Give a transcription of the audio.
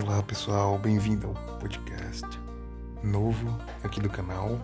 Olá pessoal, bem-vindo ao podcast novo aqui do canal.